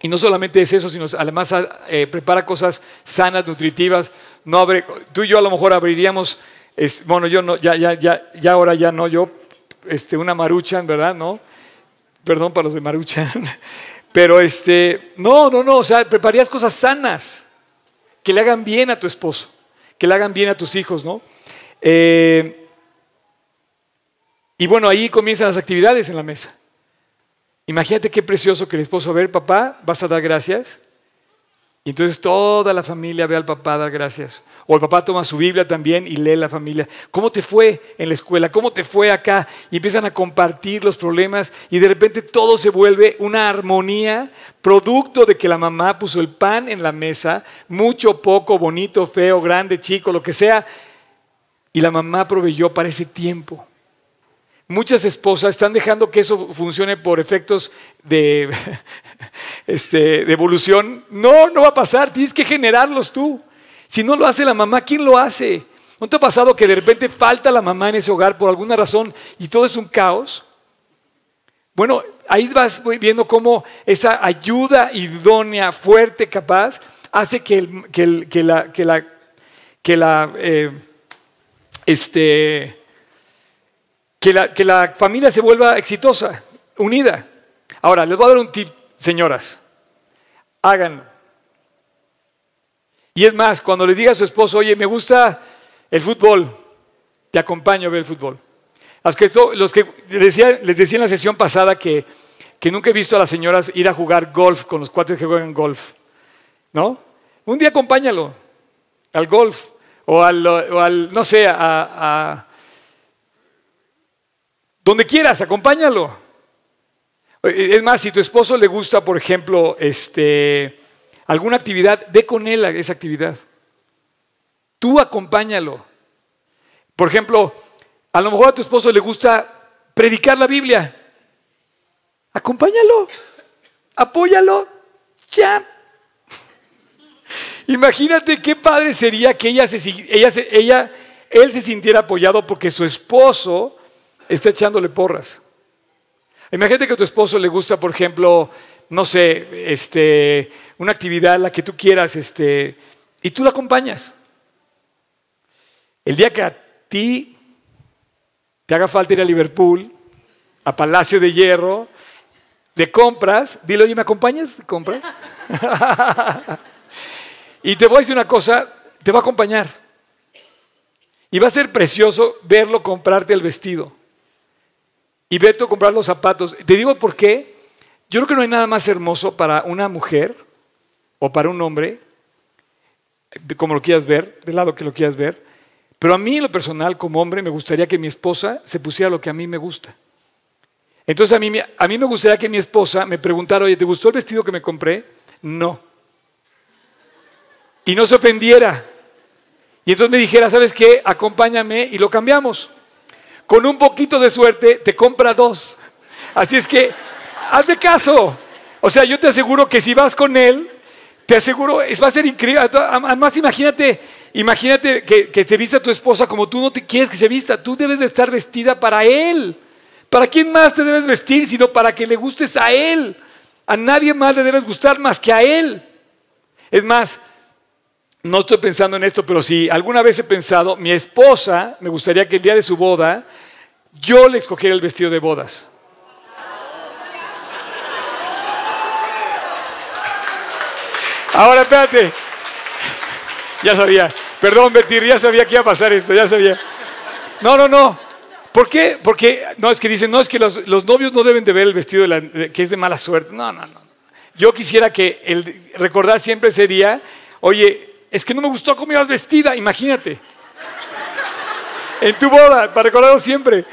Speaker 1: Y no solamente es eso, sino además eh, prepara cosas sanas, nutritivas. No abre, tú y yo a lo mejor abriríamos, bueno, yo no, ya, ya, ya, ya ahora ya no, yo, este, una maruchan, ¿verdad? ¿No? Perdón para los de maruchan. Pero este, no, no, no, o sea, prepararías cosas sanas que le hagan bien a tu esposo, que le hagan bien a tus hijos, ¿no? Eh, y bueno, ahí comienzan las actividades en la mesa. Imagínate qué precioso que el esposo, a ver, papá, vas a dar gracias. Y entonces toda la familia ve al papá dar gracias. O el papá toma su Biblia también y lee la familia. ¿Cómo te fue en la escuela? ¿Cómo te fue acá? Y empiezan a compartir los problemas y de repente todo se vuelve una armonía, producto de que la mamá puso el pan en la mesa, mucho, poco, bonito, feo, grande, chico, lo que sea. Y la mamá proveyó para ese tiempo. Muchas esposas están dejando que eso funcione por efectos de, este, de evolución. No, no va a pasar, tienes que generarlos tú. Si no lo hace la mamá, ¿quién lo hace? ¿No te ha pasado que de repente falta la mamá en ese hogar por alguna razón y todo es un caos? Bueno, ahí vas viendo cómo esa ayuda idónea, fuerte, capaz, hace que, la, que la, que la eh, este, que la, que la familia se vuelva exitosa, unida. Ahora, les voy a dar un tip, señoras. Háganlo. Y es más, cuando le diga a su esposo, oye, me gusta el fútbol, te acompaño a ver el fútbol. Los que, los que les, decía, les decía en la sesión pasada que, que nunca he visto a las señoras ir a jugar golf con los cuates que juegan golf. ¿No? Un día acompáñalo al golf o al, no sé, a donde quieras, acompáñalo. Es más, si tu esposo le gusta, por ejemplo, este, alguna actividad, ve con él a esa actividad. Tú acompáñalo. Por ejemplo, a lo mejor a tu esposo le gusta predicar la Biblia. Acompáñalo, apóyalo, ya. Imagínate qué padre sería que ella, se, ella, ella, él se sintiera apoyado porque su esposo está echándole porras. Imagínate que a tu esposo le gusta, por ejemplo, no sé, este, una actividad, la que tú quieras, este, y tú la acompañas. El día que a ti te haga falta ir a Liverpool, a Palacio de Hierro, de compras, dile, oye, ¿me acompañas de compras? y te voy a decir una cosa, te va a acompañar. Y va a ser precioso verlo comprarte el vestido y vete comprar los zapatos. Te digo por qué. Yo creo que no hay nada más hermoso para una mujer o para un hombre, como lo quieras ver, del lado que lo quieras ver. Pero a mí, en lo personal, como hombre, me gustaría que mi esposa se pusiera lo que a mí me gusta. Entonces, a mí, a mí me gustaría que mi esposa me preguntara, oye, ¿te gustó el vestido que me compré? No. Y no se ofendiera. Y entonces me dijera, ¿sabes qué? Acompáñame y lo cambiamos con un poquito de suerte te compra dos. Así es que, hazme caso. O sea, yo te aseguro que si vas con él, te aseguro, va a ser increíble. Además, imagínate, imagínate que, que te vista tu esposa como tú no te quieres que se vista. Tú debes de estar vestida para él. ¿Para quién más te debes vestir sino para que le gustes a él? A nadie más le debes gustar más que a él. Es más, no estoy pensando en esto, pero si alguna vez he pensado, mi esposa, me gustaría que el día de su boda, yo le escogiera el vestido de bodas. Ahora, espérate. Ya sabía. Perdón, Betir, ya sabía que iba a pasar esto, ya sabía. No, no, no. ¿Por qué? Porque, no, es que dicen, no, es que los, novios no deben de ver el vestido que es de mala suerte. No, no, no. Yo quisiera que el, recordar siempre ese día, oye, es que no me gustó cómo ibas vestida, imagínate. En tu boda, para recordarlo siempre.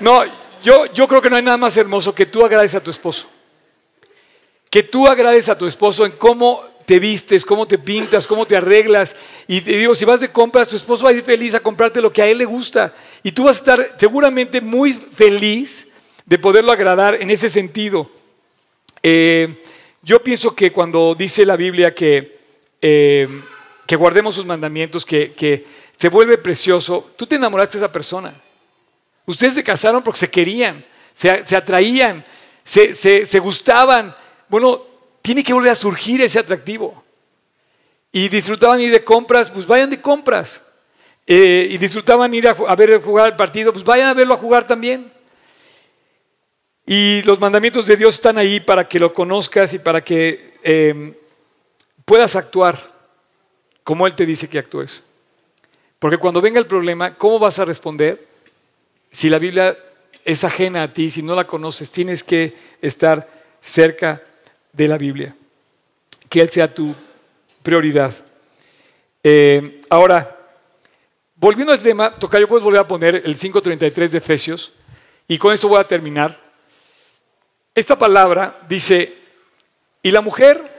Speaker 1: No, yo, yo creo que no hay nada más hermoso que tú agrades a tu esposo. Que tú agrades a tu esposo en cómo te vistes, cómo te pintas, cómo te arreglas. Y te digo, si vas de compras, tu esposo va a ir feliz a comprarte lo que a él le gusta. Y tú vas a estar seguramente muy feliz de poderlo agradar en ese sentido. Eh, yo pienso que cuando dice la Biblia que eh, que guardemos sus mandamientos, que, se vuelve precioso. Tú te enamoraste de esa persona. Ustedes se casaron porque se querían, se, atraían, se, gustaban. Bueno, tiene que volver a surgir ese atractivo. Y disfrutaban ir de compras, pues vayan de compras. Eh, y disfrutaban ir a, ver jugar el partido, pues vayan a verlo a jugar también. Y los mandamientos de Dios están ahí para que lo conozcas y para que em, puedas actuar como Él te dice que actúes. Porque cuando venga el problema, ¿cómo vas a responder? Si la Biblia es ajena a ti, si no la conoces, tienes que estar cerca de la Biblia. Que Él sea tu prioridad. Eh, ahora, volviendo al tema, Tocayo, puedes volver a poner el 5.33 de Efesios, y con esto voy a terminar. Esta palabra dice, y la mujer,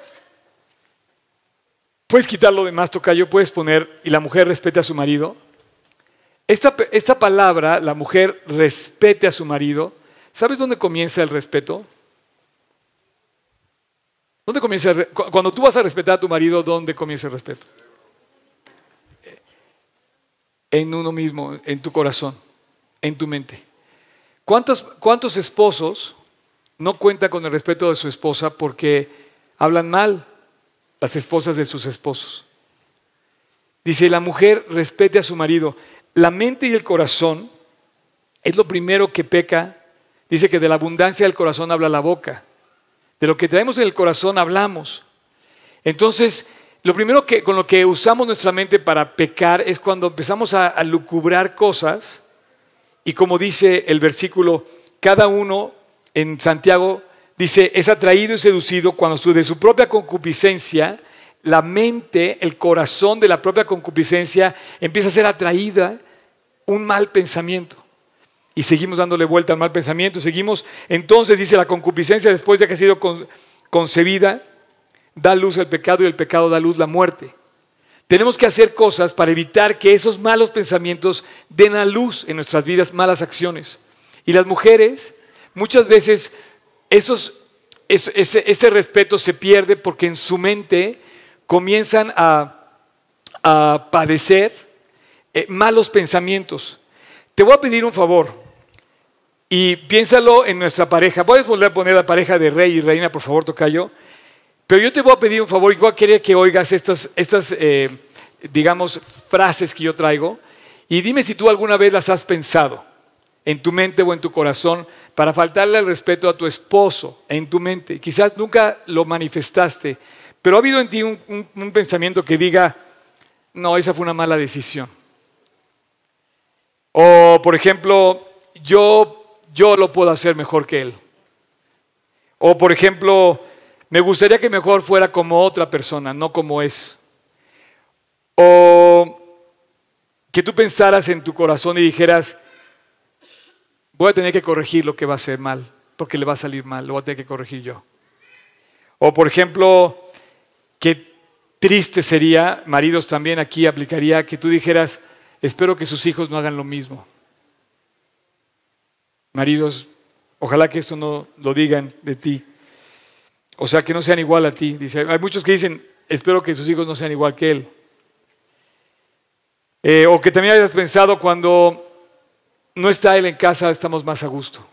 Speaker 1: puedes quitar lo demás, Tocayo, puedes poner, y la mujer respete a su marido. Esta, esta palabra, la mujer respete a su marido, ¿sabes dónde comienza el respeto? ¿Dónde comienza cuando tú vas a respetar a tu marido, ¿dónde comienza el respeto? En uno mismo, en tu corazón, en tu mente. ¿Cuántos, cuántos esposos no cuentan con el respeto de su esposa porque hablan mal las esposas de sus esposos? Dice, la mujer respete a su marido. La mente y el corazón es lo primero que peca. Dice que de la abundancia del corazón habla la boca. De lo que traemos en el corazón hablamos. Entonces, lo primero que con lo que usamos nuestra mente para pecar es cuando empezamos a, a lucubrar cosas y como dice el versículo, cada uno en Santiago dice, es atraído y seducido cuando de su propia concupiscencia, la mente, el corazón de la propia concupiscencia empieza a ser atraída un mal pensamiento y seguimos dándole vuelta al mal pensamiento, seguimos, entonces dice la concupiscencia después de que ha sido concebida, da luz al pecado y el pecado da luz la muerte. Tenemos que hacer cosas para evitar que esos malos pensamientos den a luz en nuestras vidas malas acciones. Y las mujeres, muchas veces, esos, ese, respeto se pierde porque en su mente comienzan a, padecer eh, malos pensamientos. Te voy a pedir un favor. Y piénsalo en nuestra pareja. Puedes volver a poner la pareja de rey y reina, por favor, Tocayo. Pero yo te voy a pedir un favor y voy que oigas estas, estas eh, digamos, frases que yo traigo. Y dime si tú alguna vez las has pensado en tu mente o en tu corazón para faltarle el respeto a tu esposo en tu mente. Quizás nunca lo manifestaste, pero ha habido en ti un pensamiento que diga, no, esa fue una mala decisión. O, por ejemplo, yo yo lo puedo hacer mejor que él. O por ejemplo, me gustaría que mejor fuera como otra persona, no como es. O que tú pensaras en tu corazón y dijeras, voy a tener que corregir lo que va a ser mal, porque le va a salir mal, lo voy a tener que corregir yo. O por ejemplo, qué triste sería, maridos también aquí aplicaría, que tú dijeras, espero que sus hijos no hagan lo mismo. Maridos, ojalá que esto no lo digan de ti. O sea, que no sean igual a ti. Hay muchos que dicen, espero que sus hijos no sean igual que él. Eh, o que también hayas pensado cuando no está él en casa, estamos más a gusto.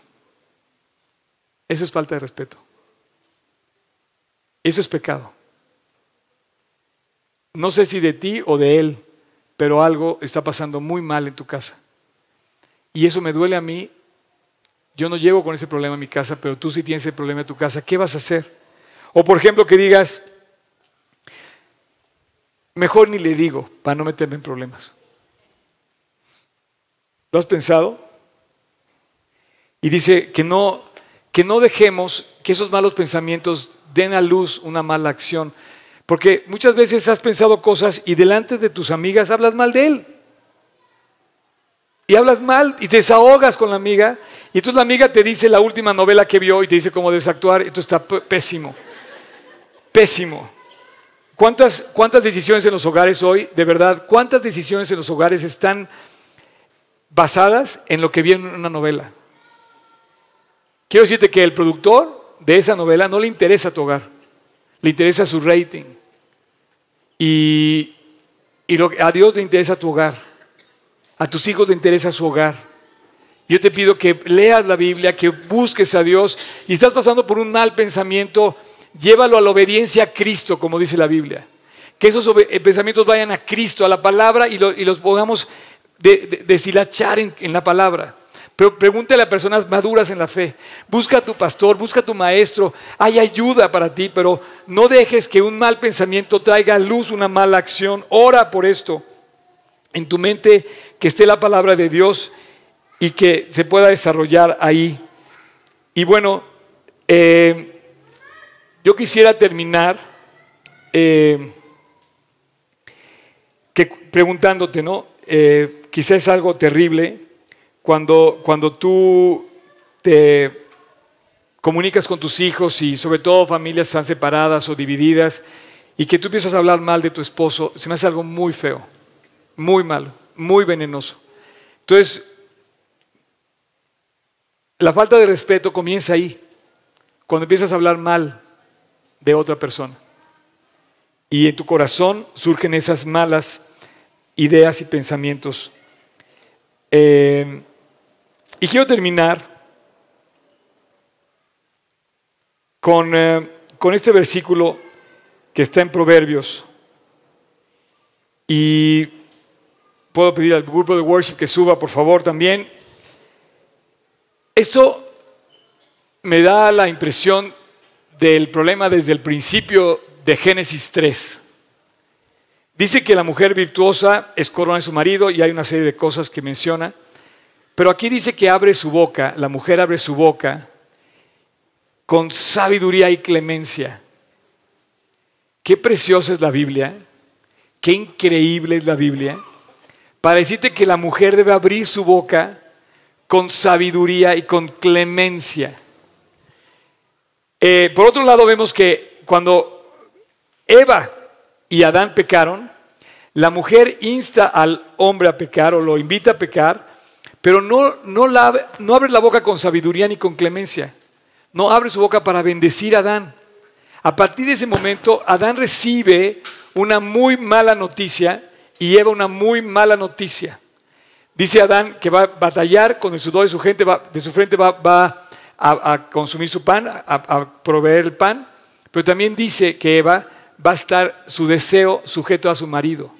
Speaker 1: Eso es falta de respeto. Eso es pecado. No sé si de ti o de él, pero algo está pasando muy mal en tu casa. Y eso me duele a mí yo no llego con ese problema a mi casa, pero tú sí tienes ese problema en tu casa, ¿qué vas a hacer? O por ejemplo que digas, mejor ni le digo para no meterme en problemas. ¿Lo has pensado? Y dice que no, que no dejemos que esos malos pensamientos den a luz una mala acción. Porque muchas veces has pensado cosas y delante de tus amigas hablas mal de él. Y hablas mal y te desahogas con la amiga y entonces la amiga te dice la última novela que vio y te dice cómo debes actuar. Esto está pésimo. Pésimo. ¿Cuántas, ¿Cuántas decisiones en los hogares hoy, de verdad, cuántas decisiones en los hogares están basadas en lo que viene en una novela? Quiero decirte que el productor de esa novela no le interesa tu hogar, le interesa su rating. Y, y a Dios le interesa tu hogar, a tus hijos le interesa su hogar. Yo te pido que leas la Biblia, que busques a Dios y estás pasando por un mal pensamiento, llévalo a la obediencia a Cristo, como dice la Biblia. Que esos eh, pensamientos vayan a Cristo, a la palabra, y, los podamos deshilachar en, la palabra. Pero pregúntale a personas maduras en la fe. Busca a tu pastor, busca a tu maestro. Hay ayuda para ti, pero no dejes que un mal pensamiento traiga a luz una mala acción. Ora por esto. En tu mente que esté la palabra de Dios y que se pueda desarrollar ahí. Y bueno, eh, yo quisiera terminar eh, que, preguntándote, ¿no? Eh, quizás es algo terrible cuando, cuando tú te comunicas con tus hijos y sobre todo familias están separadas o divididas y que tú empiezas a hablar mal de tu esposo, se me hace algo muy feo, muy malo, muy venenoso. Entonces, la falta de respeto comienza ahí, cuando empiezas a hablar mal de otra persona. Y en tu corazón surgen esas malas ideas y pensamientos. Eh, y quiero terminar con, eh, con este versículo que está en Proverbios. Y puedo pedir al grupo de worship que suba, por favor, también. Esto me da la impresión del problema desde el principio de Génesis 3. Dice que la mujer virtuosa es corona de su marido y hay una serie de cosas que menciona, pero aquí dice que abre su boca, la mujer abre su boca con sabiduría y clemencia. Qué preciosa es la Biblia, qué increíble es la Biblia, para decirte que la mujer debe abrir su boca con sabiduría y con clemencia. Eh, por otro lado, vemos que cuando Eva y Adán pecaron, la mujer insta al hombre a pecar o lo invita a pecar, pero no, no, no abre la boca con sabiduría ni con clemencia. No abre su boca para bendecir a Adán. A partir de ese momento, Adán recibe una muy mala noticia y Eva una muy mala noticia. Dice Adán que va a batallar con el sudor de su gente, de su frente va, va a, consumir su pan, a, proveer el pan, pero también dice que Eva va a estar su deseo sujeto a su marido.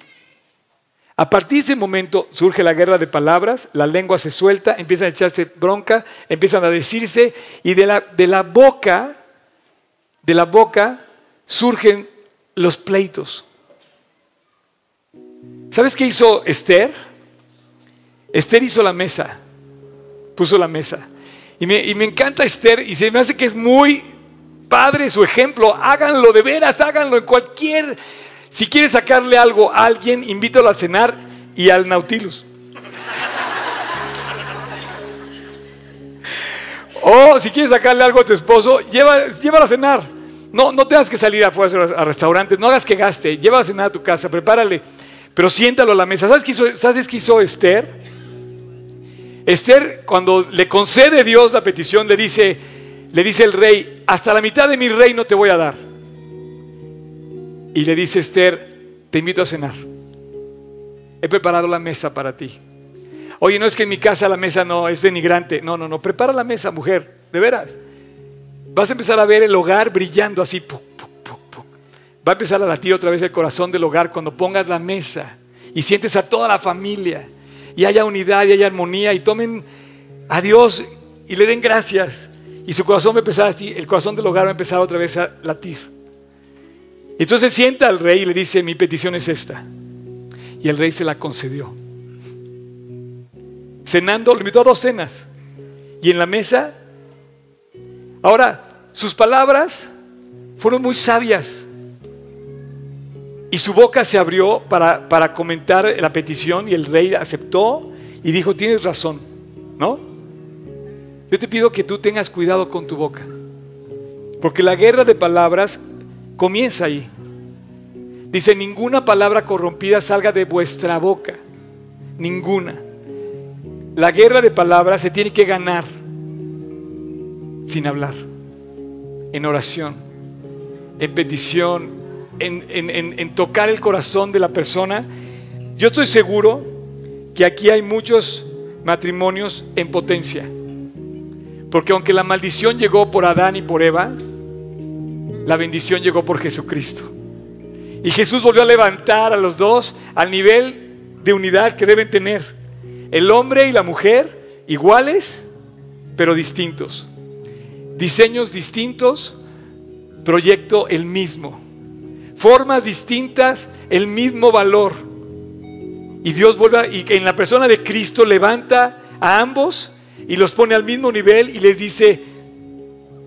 Speaker 1: A partir de ese momento surge la guerra de palabras, la lengua se suelta, empiezan a echarse bronca, empiezan a decirse y de la, de la boca, de la boca surgen los pleitos. ¿Sabes qué hizo Esther? Esther hizo la mesa, puso la mesa. Y me, encanta Esther y se me hace que es muy padre su ejemplo. Háganlo de veras, háganlo en cualquier... Si quieres sacarle algo a alguien, invítalo a cenar y al Nautilus. O si quieres sacarle algo a tu esposo, lleva, llévalo a cenar. No, no tengas que salir afuera a restaurantes, no hagas que gaste, llévalo a cenar a tu casa, prepárale, pero siéntalo a la mesa. ¿Sabes qué hizo, ¿sabes qué hizo Esther? Esther, cuando le concede Dios la petición, le dice, le dice el rey, hasta la mitad de mi reino te voy a dar. Y le dice Esther, te invito a cenar. He preparado la mesa para ti. Oye, no es que en mi casa la mesa no es denigrante. No, no, no. Prepara la mesa, mujer. De veras. Vas a empezar a ver el hogar brillando así. Va a empezar a latir otra vez el corazón del hogar cuando pongas la mesa y sientes a toda la familia y haya unidad y haya armonía y tomen a Dios y le den gracias. Y su corazón va a empezar así, el corazón del hogar va a empezar otra vez a latir. Entonces sienta al rey y le dice, mi petición es esta. Y el rey se la concedió. Cenando, le invitó a dos cenas. Y en la mesa, ahora, sus palabras fueron muy sabias. Y su boca se abrió para, para comentar la petición y el rey aceptó y dijo, tienes razón, ¿no? Yo te pido que tú tengas cuidado con tu boca, porque la guerra de palabras comienza ahí. Dice, ninguna palabra corrompida salga de vuestra boca, ninguna. La guerra de palabras se tiene que ganar sin hablar, en oración, en petición, en, tocar el corazón de la persona, yo estoy seguro que aquí hay muchos matrimonios en potencia. Porque aunque la maldición llegó por Adán y por Eva, la bendición llegó por Jesucristo. Y Jesús volvió a levantar a los dos al nivel de unidad que deben tener. El hombre y la mujer iguales, pero distintos. Diseños distintos, proyecto el mismo. Formas distintas, el mismo valor. Y Dios vuelve y en la persona de Cristo levanta a ambos y los pone al mismo nivel y les dice,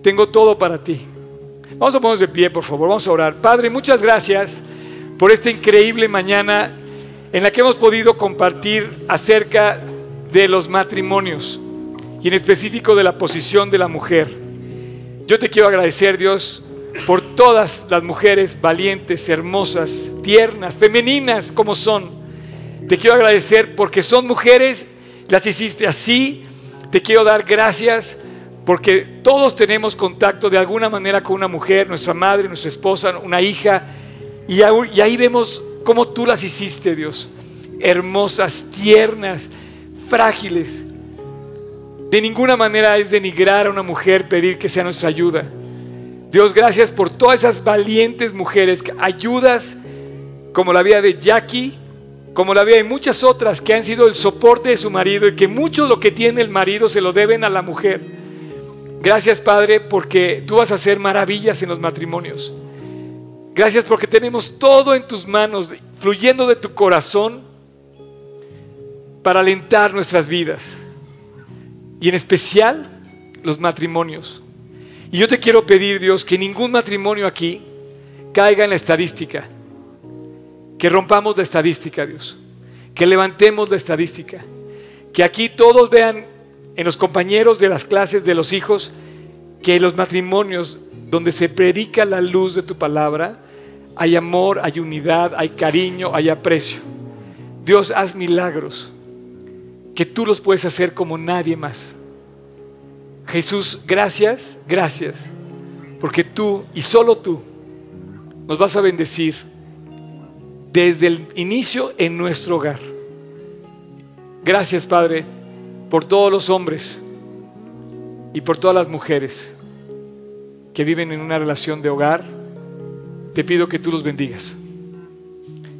Speaker 1: tengo todo para ti. Vamos a ponernos de pie, por favor, vamos a orar. Padre, muchas gracias por esta increíble mañana en la que hemos podido compartir acerca de los matrimonios y en específico de la posición de la mujer. Yo te quiero agradecer, Dios, por todas las mujeres valientes, hermosas, tiernas, femeninas como son. Te quiero agradecer porque son mujeres, las hiciste así. Te quiero dar gracias porque todos tenemos contacto de alguna manera con una mujer, nuestra madre, nuestra esposa, una hija, y ahí vemos cómo tú las hiciste, Dios. Hermosas, tiernas, frágiles. De ninguna manera es denigrar a una mujer pedir que sea nuestra ayuda. Dios, gracias por todas esas valientes mujeres, ayudas como la vida de Jackie, como la vida de muchas otras que han sido el soporte de su marido y que mucho lo que tiene el marido se lo deben a la mujer. Gracias Padre porque tú vas a hacer maravillas en los matrimonios. Gracias porque tenemos todo en tus manos, fluyendo de tu corazón para alentar nuestras vidas. Y en especial los matrimonios. Y yo te quiero pedir, Dios, que ningún matrimonio aquí caiga en la estadística. Que rompamos la estadística, Dios. Que levantemos la estadística. Que aquí todos vean en los compañeros de las clases de los hijos que los matrimonios donde se predica la luz de tu palabra, hay amor, hay unidad, hay cariño, hay aprecio. Dios, haz milagros que tú los puedes hacer como nadie más. Jesús, gracias, gracias, porque tú y solo tú nos vas a bendecir desde el inicio en nuestro hogar. Gracias, Padre por todos los hombres y por todas las mujeres que viven en una relación de hogar, te pido que tú los bendigas.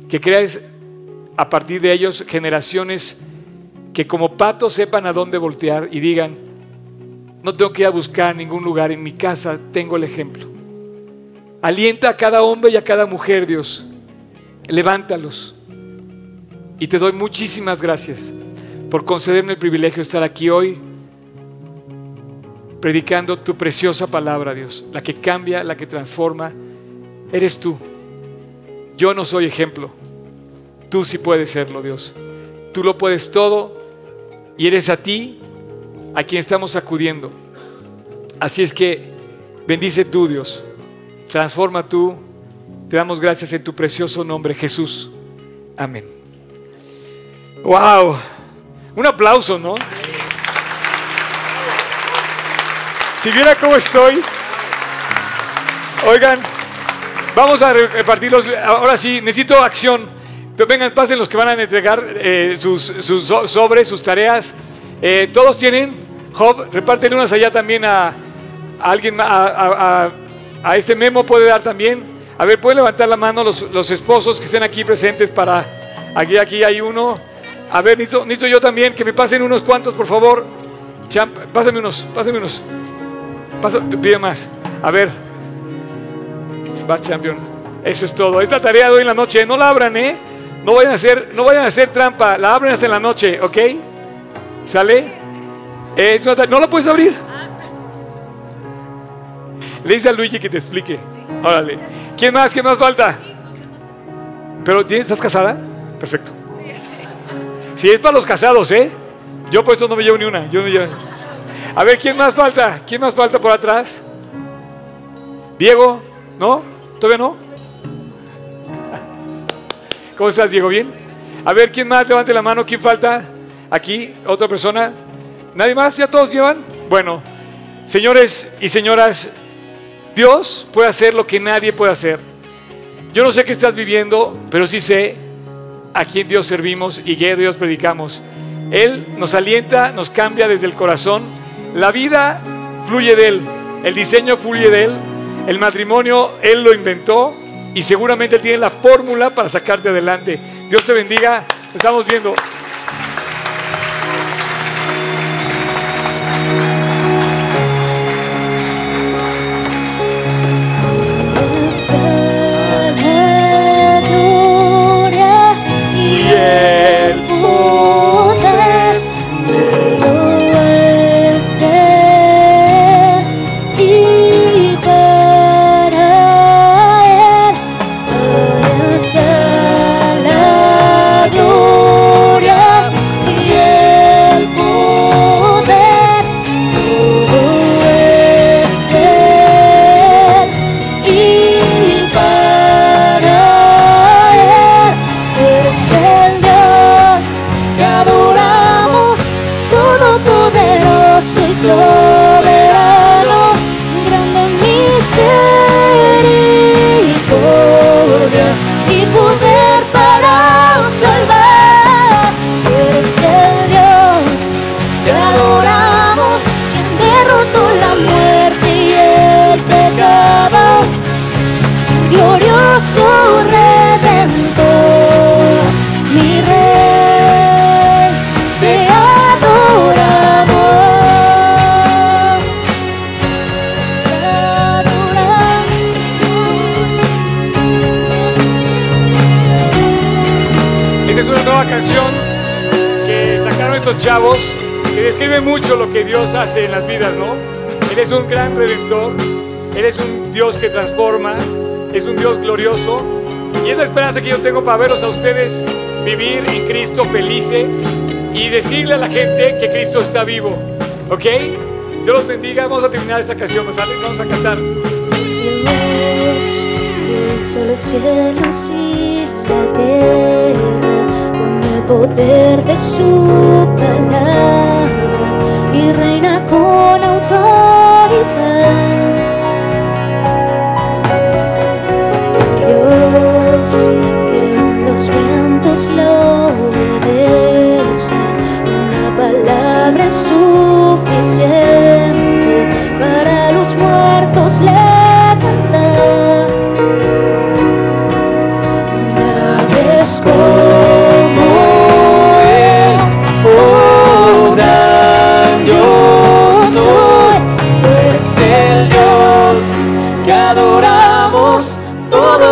Speaker 1: Que crees a partir de ellos generaciones que como patos sepan a dónde voltear y digan, no tengo que ir a buscar ningún lugar, en mi casa tengo el ejemplo. Alienta a cada hombre y a cada mujer, Dios. Levántalos. Y te doy muchísimas gracias por concederme el privilegio de estar aquí hoy predicando tu preciosa palabra, Dios, la que cambia, la que transforma. Eres tú. Yo no soy ejemplo. Tú sí puedes serlo, Dios. Tú lo puedes todo y eres a ti a quien estamos acudiendo. Así es que bendice tú, Dios. Transforma tú. Te damos gracias en tu precioso nombre, Jesús. Amén. Wow. Un aplauso, ¿no? Si viera cómo estoy, oigan, vamos a repartirlos. Ahora sí, necesito acción. Vengan, pasen los que van a entregar eh, sus, sobres, sus tareas. Eh, todos tienen, Job, repártenle unas allá también a, alguien, a, a, este memo puede dar también. A ver, pueden levantar la mano los, los esposos que estén aquí presentes para, aquí, aquí hay uno. A ver, necesito, yo también que me pasen unos cuantos, por favor. Champ, pásame unos, pásame unos. Pasa, pide más. A ver. Va, champion. Eso es todo. Esta tarea de hoy en la noche, no la abran, ¿eh? No vayan a hacer, no vayan a hacer trampa. La abren hasta en la noche, ¿ok? ¿Sale? Eh, no la puedes abrir. Le dice a Luigi que te explique. Órale. ¿Quién más? ¿Quién más falta? ¿Pero estás casada? Perfecto. Si es para los casados, ¿eh? Yo por eso no me llevo ni una. A ver, ¿quién más falta? ¿Quién más falta por atrás? Diego, ¿no? ¿Todavía no? ¿Cómo estás, Diego? ¿Bien? A ver, ¿quién más? Levante la mano. ¿Quién falta? Aquí, otra persona. ¿Nadie más? ¿Ya todos llevan? Bueno, señores y señoras, Dios puede hacer lo que nadie puede hacer. Yo no sé qué estás viviendo, pero sí sé a quien Dios servimos y que Dios predicamos. Él nos alienta, nos cambia desde el corazón. La vida fluye de Él, el diseño fluye de Él, El matrimonio Él lo inventó y seguramente tiene la fórmula para sacarte adelante. Dios te bendiga. Estamos viendo. En las vidas, ¿no? Él es un gran redentor, Él es un Dios que transforma, es un Dios glorioso y es la esperanza que yo tengo para verlos a ustedes vivir en Cristo felices y decirle a la gente que Cristo está vivo, ¿ok? Dios los bendiga, vamos a terminar esta canción, Vamos a cantar.
Speaker 2: la poder de su palabra y reina con autoridad.